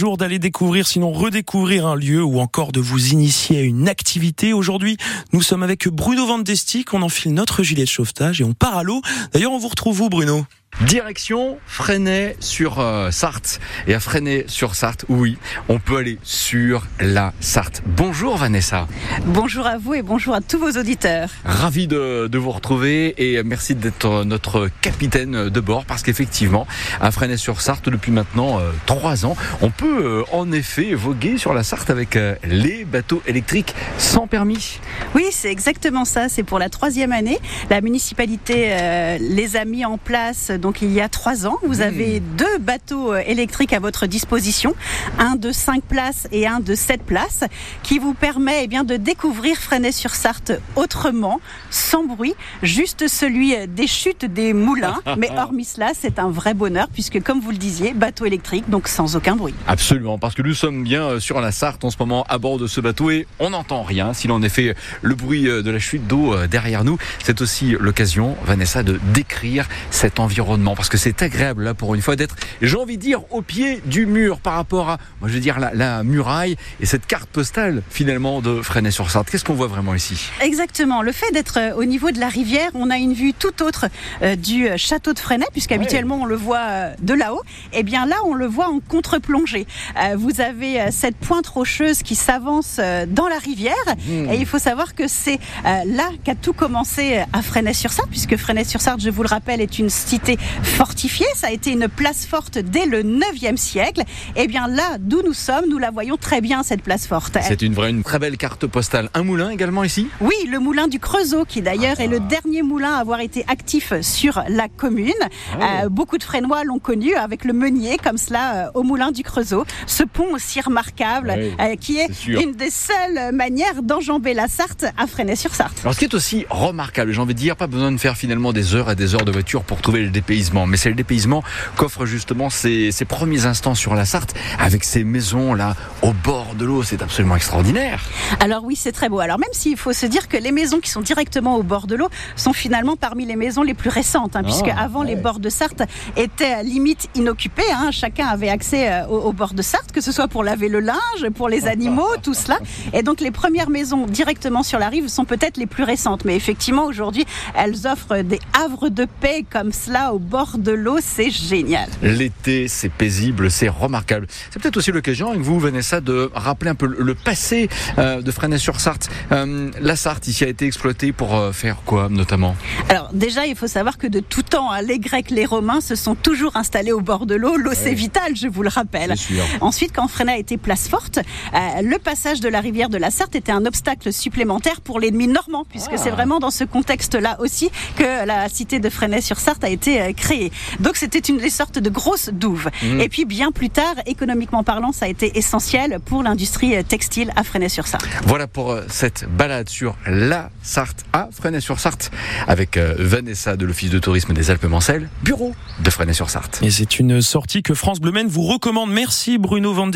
Jour d'aller découvrir, sinon redécouvrir un lieu ou encore de vous initier à une activité. Aujourd'hui, nous sommes avec Bruno Van Destik. On enfile notre gilet de sauvetage et on part à l'eau. D'ailleurs, on vous retrouve où, Bruno? Direction Freinet sur euh, Sarthe. Et à Freinet sur Sarthe, oui, on peut aller sur la Sarthe. Bonjour Vanessa. Bonjour à vous et bonjour à tous vos auditeurs. Ravi de, de vous retrouver et merci d'être notre capitaine de bord parce qu'effectivement, à Freinet sur Sarthe, depuis maintenant euh, trois ans, on peut euh, en effet voguer sur la Sarthe avec euh, les bateaux électriques sans permis. Oui, c'est exactement ça. C'est pour la troisième année. La municipalité euh, les a mis en place donc il y a trois ans. Vous avez deux bateaux euh, électriques à votre disposition, un de 5 places et un de 7 places, qui vous permet eh bien de découvrir Fresnay-sur-Sarthe autrement, sans bruit, juste celui euh, des chutes des moulins. Mais hormis cela, c'est un vrai bonheur puisque, comme vous le disiez, bateau électrique, donc sans aucun bruit. Absolument, parce que nous sommes bien euh, sur la Sarthe en ce moment à bord de ce bateau et on n'entend rien. S'il en est fait le bruit de la chute d'eau derrière nous, c'est aussi l'occasion, Vanessa, de décrire cet environnement parce que c'est agréable là pour une fois d'être, j'ai envie de dire, au pied du mur par rapport à, moi je veux dire, la, la muraille et cette carte postale finalement de Fresnay-sur-Sarthe. Qu'est-ce qu'on voit vraiment ici? Exactement. Le fait d'être euh, au niveau de la rivière, on a une vue tout autre euh, du euh, château de Fresnay, puisqu'habituellement on le voit euh, de là-haut. Et bien là, on le voit en contre-plongée. Euh, vous avez cette pointe rocheuse qui s'avance dans la rivière. Et il faut savoir que c'est là qu'a tout commencé à Fresnay-sur-Sarthe, puisque Fresnay-sur-Sarthe, je vous le rappelle, est une cité fortifiée. Ça a été une place forte dès le 9e siècle. Et bien là, d'où nous sommes, nous la voyons très bien, cette place forte. C'est une vraie, une très belle carte postale. Un moulin également ici? Oui, le moulin du Creusot, qui d'ailleurs est le dernier moulin à avoir été actif sur la commune. Euh, beaucoup de Frénois l'ont connu avec le meunier, comme cela, euh, au moulin du Creusot. Ce pont aussi remarquable, Oui, euh, qui est, une des seules manières d'enjamber la Sarthe à Fresnay-sur-Sarthe. Alors ce qui est aussi remarquable, j'ai envie de dire, pas besoin de faire finalement des heures et des heures de voiture pour trouver le dépaysement, mais c'est le dépaysement qu'offre justement ces, ces premiers instants sur la Sarthe, avec ces maisons là au bord de l'eau, c'est absolument extraordinaire. Alors oui, c'est très beau. Alors même s'il faut se dire que les maisons qui sont directement au bord de l'eau sont finalement parmi les maisons les plus récentes, hein, puisque Ah, avant les bords de Sarthe étaient à limite inoccupés. hein. Chacun avait accès euh, au, au bord de Sarthe, que ce soit pour laver le linge, pour les animaux, tout cela. Et donc les premières maisons directement sur la rive sont peut-être les plus récentes, mais effectivement aujourd'hui elles offrent des havres de paix comme cela au bord de l'eau. C'est génial. L'été, c'est paisible, c'est remarquable. C'est peut-être aussi l'occasion avec vous, Vanessa, de rappeler un peu le passé euh, de Fresnay-sur-Sarthe. Euh, la Sarthe ici a été exploitée pour euh, faire quoi, notamment? Alors déjà, il faut savoir que de tout temps, hein, les Grecs, les Romains se sont toujours installés au bord de l'eau. L'eau, c'est vital, je vous le rappelle. Ensuite, quand Fresnay a été place forte, le passage de la rivière de la Sarthe était un obstacle supplémentaire pour l'ennemi normand, puisque Ah. c'est vraiment dans ce contexte-là aussi que la cité de Fresnay-sur-Sarthe a été euh, créée. Donc c'était une des sortes de grosses douves. Mm. Et puis bien plus tard, économiquement parlant, ça a été essentiel pour l'industrie euh, textile à Fresnay-sur-Sarthe. Voilà pour euh, cette balade sur la Sarthe à Fresnay-sur-Sarthe avec euh, Vanessa de l'Office de tourisme des Alpes-Mancelles, bureau de Fresnay-sur-Sarthe. Et c'est une sortie que France Bleu Maine vous recommande. Merci Bruno Van